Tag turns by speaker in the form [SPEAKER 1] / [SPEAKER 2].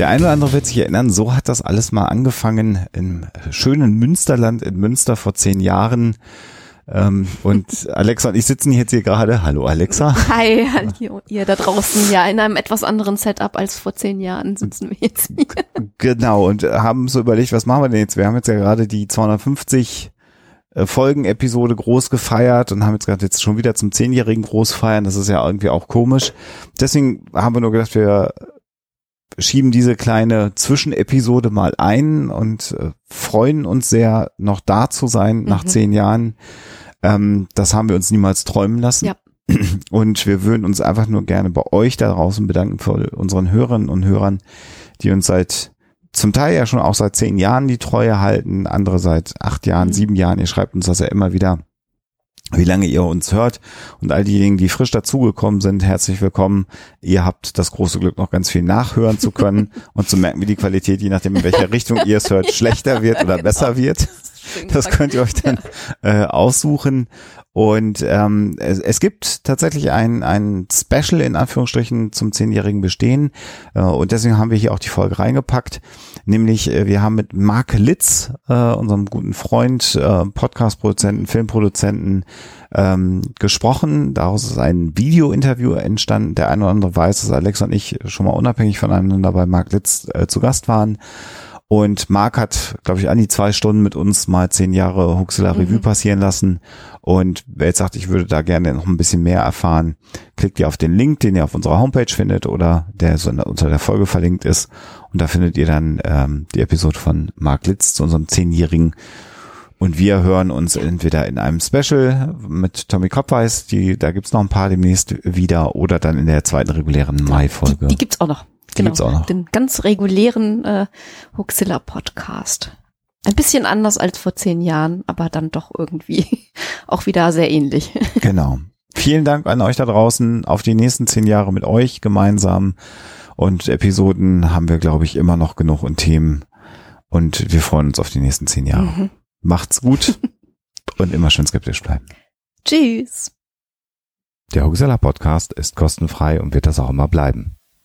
[SPEAKER 1] Der eine oder andere wird sich erinnern, so hat das alles mal angefangen im schönen Münsterland in Münster vor zehn Jahren. Ähm, und Alexa und ich sitzen jetzt hier gerade. Hallo Alexa.
[SPEAKER 2] Hi, hallo ihr da draußen. Ja, in einem etwas anderen Setup als vor zehn Jahren sitzen wir jetzt hier.
[SPEAKER 1] Genau, und haben so überlegt, was machen wir denn jetzt? Wir haben jetzt ja gerade die 250 äh, Folgen-Episode groß gefeiert und haben jetzt gerade jetzt schon wieder zum Zehnjährigen groß feiern. Das ist ja irgendwie auch komisch. Deswegen haben wir nur gedacht, wir schieben diese kleine Zwischenepisode mal ein und äh, freuen uns sehr, noch da zu sein nach mhm. zehn Jahren. Ähm, das haben wir uns niemals träumen lassen. Ja. Und wir würden uns einfach nur gerne bei euch da draußen bedanken für unseren Hörerinnen und Hörern, die uns seit zum Teil ja schon auch seit zehn Jahren die Treue halten, andere seit acht Jahren, mhm. sieben Jahren. Ihr schreibt uns das ja immer wieder wie lange ihr uns hört und all diejenigen, die frisch dazugekommen sind, herzlich willkommen. Ihr habt das große Glück, noch ganz viel nachhören zu können und zu merken, wie die Qualität, je nachdem in welcher Richtung ihr es hört, schlechter wird oder besser wird. Das könnt ihr euch dann äh, aussuchen. Und ähm, es, es gibt tatsächlich ein, ein Special in Anführungsstrichen zum zehnjährigen Bestehen. Äh, und deswegen haben wir hier auch die Folge reingepackt. Nämlich, äh, wir haben mit Mark Litz, äh, unserem guten Freund, äh, Podcast-Produzenten, Filmproduzenten, ähm, gesprochen. Daraus ist ein Video-Interview entstanden. Der eine oder andere weiß, dass Alex und ich schon mal unabhängig voneinander bei Mark Litz äh, zu Gast waren. Und Marc hat, glaube ich, an die zwei Stunden mit uns mal zehn Jahre Huxela Revue mhm. passieren lassen. Und wer jetzt sagt, ich würde da gerne noch ein bisschen mehr erfahren, klickt ihr auf den Link, den ihr auf unserer Homepage findet oder der so unter der Folge verlinkt ist. Und da findet ihr dann ähm, die Episode von Marc Litz zu unserem zehnjährigen. Und wir hören uns entweder in einem Special mit Tommy Kopfweiß, die, da gibt's noch ein paar demnächst wieder, oder dann in der zweiten regulären Mai-Folge.
[SPEAKER 2] Die, die gibt's auch noch. Genau, gibt's auch noch. den ganz regulären äh, Huxilla Podcast. Ein bisschen anders als vor zehn Jahren, aber dann doch irgendwie auch wieder sehr ähnlich.
[SPEAKER 1] Genau. Vielen Dank an euch da draußen auf die nächsten zehn Jahre mit euch gemeinsam. Und Episoden haben wir, glaube ich, immer noch genug und Themen. Und wir freuen uns auf die nächsten zehn Jahre. Mhm. Macht's gut und immer schön skeptisch bleiben.
[SPEAKER 2] Tschüss.
[SPEAKER 1] Der Huxella Podcast ist kostenfrei und wird das auch immer bleiben.